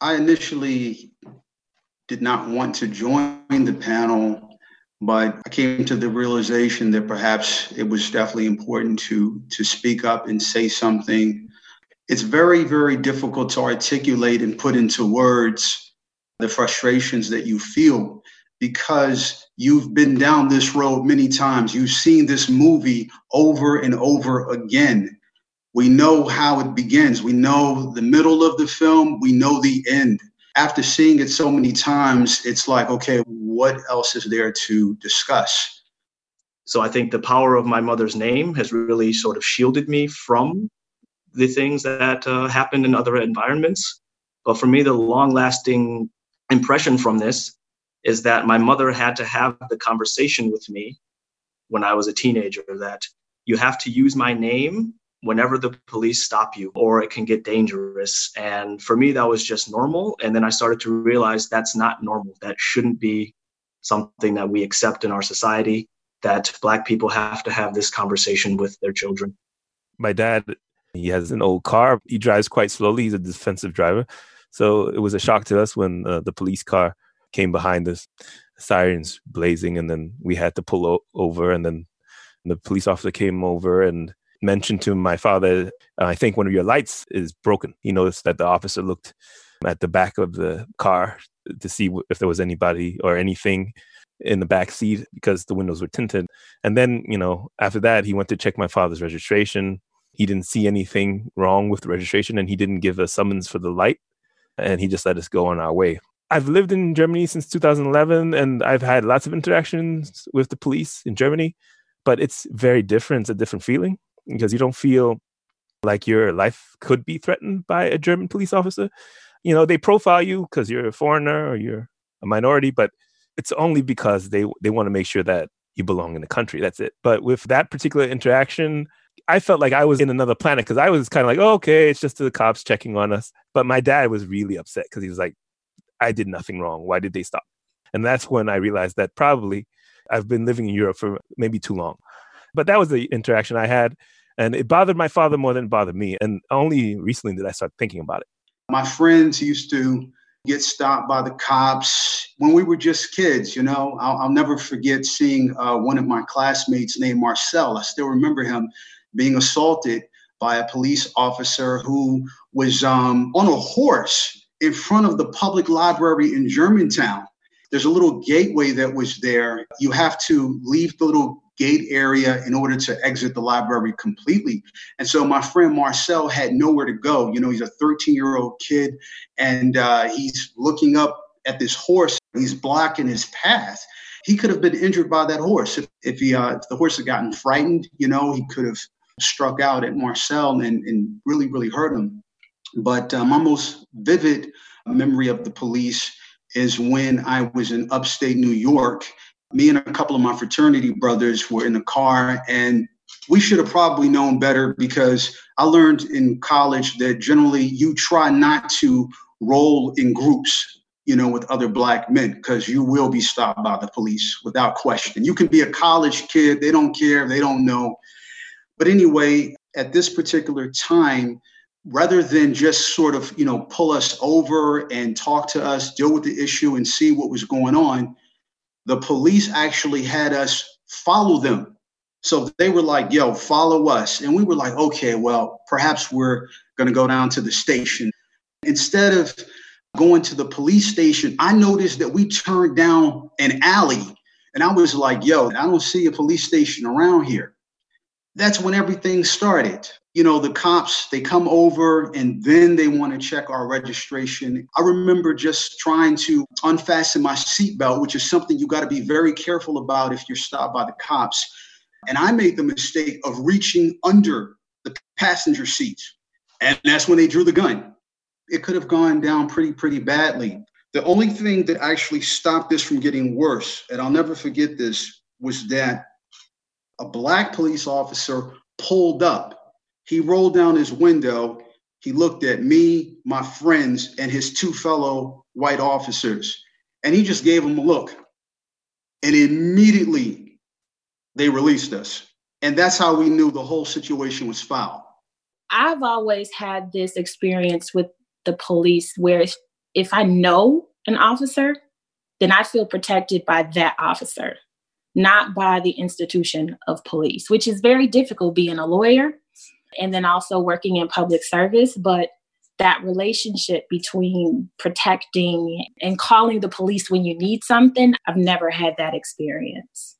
I initially did not want to join the panel, but I came to the realization that perhaps it was definitely important to to speak up and say something. It's very, very difficult to articulate and put into words the frustrations that you feel because you've been down this road many times. You've seen this movie over and over again. We know how it begins. We know the middle of the film. We know the end. After seeing it so many times, it's like, okay, what else is there to discuss? So I think the power of my mother's name has really sort of shielded me from the things that uh, happen in other environments. But for me, the long lasting impression from this is that my mother had to have the conversation with me when I was a teenager that you have to use my name whenever the police stop you or it can get dangerous. And for me, that was just normal. And then I started to realize that's not normal. That shouldn't be something that we accept in our society, that Black people have to have this conversation with their children. My dad, he has an old car. He drives quite slowly. He's a defensive driver. So it was a shock to us when uh, the police car came behind us, sirens blazing, and then we had to pull o- over. And then the police officer came over and mentioned to my father, uh, I think one of your lights is broken. He noticed that the officer looked at the back of the car to see if there was anybody or anything in the back seat because the windows were tinted. And then, you know, after that, he went to check my father's registration. He didn't see anything wrong with the registration and he didn't give a summons for the light. And he just let us go on our way. I've lived in Germany since 2011 and I've had lots of interactions with the police in Germany, but it's very different. It's a different feeling because you don't feel like your life could be threatened by a German police officer. You know, they profile you because you're a foreigner or you're a minority, but it's only because they they want to make sure that you belong in the country. That's it. But with that particular interaction, I felt like I was in another planet because I was kind of like, oh, okay, it's just the cops checking on us. But my dad was really upset because he was like, I did nothing wrong. Why did they stop? And that's when I realized that probably I've been living in Europe for maybe too long. But that was the interaction I had. And it bothered my father more than it bothered me. And only recently did I start thinking about it. My friends used to get stopped by the cops when we were just kids. You know, I'll, I'll never forget seeing uh, one of my classmates named Marcel. I still remember him being assaulted by a police officer who was um, on a horse in front of the public library in Germantown. There's a little gateway that was there. You have to leave the little gate area in order to exit the library completely. And so my friend Marcel had nowhere to go. You know, he's a 13 year old kid and uh, he's looking up at this horse. He's blocking his path. He could have been injured by that horse if, if he uh, if the horse had gotten frightened. You know, he could have struck out at Marcel and, and really, really hurt him. But uh, my most vivid memory of the police is when I was in upstate New York. Me and a couple of my fraternity brothers were in the car, and we should have probably known better because I learned in college that generally you try not to roll in groups, you know, with other black men because you will be stopped by the police without question. You can be a college kid, they don't care, they don't know. But anyway, at this particular time, rather than just sort of you know pull us over and talk to us deal with the issue and see what was going on the police actually had us follow them. So they were like yo follow us. And we were like okay well perhaps we're going to go down to the station. Instead of going to the police station i noticed that we turned down an alley. And i was like yo i don't see a police station around here. That's when everything started you know, the cops, they come over and then they want to check our registration. I remember just trying to unfasten my seatbelt, which is something you got to be very careful about if you're stopped by the cops. And I made the mistake of reaching under the passenger seat. And that's when they drew the gun. It could have gone down pretty, pretty badly. The only thing that actually stopped this from getting worse, and I'll never forget this, was that a black police officer pulled up he rolled down his window. He looked at me, my friends, and his two fellow white officers, and he just gave them a look. And immediately they released us. And that's how we knew the whole situation was foul. I've always had this experience with the police where if I know an officer, then I feel protected by that officer, not by the institution of police, which is very difficult being a lawyer and then also working in public service. But that relationship between protecting and calling the police when you need something, I've never had that experience.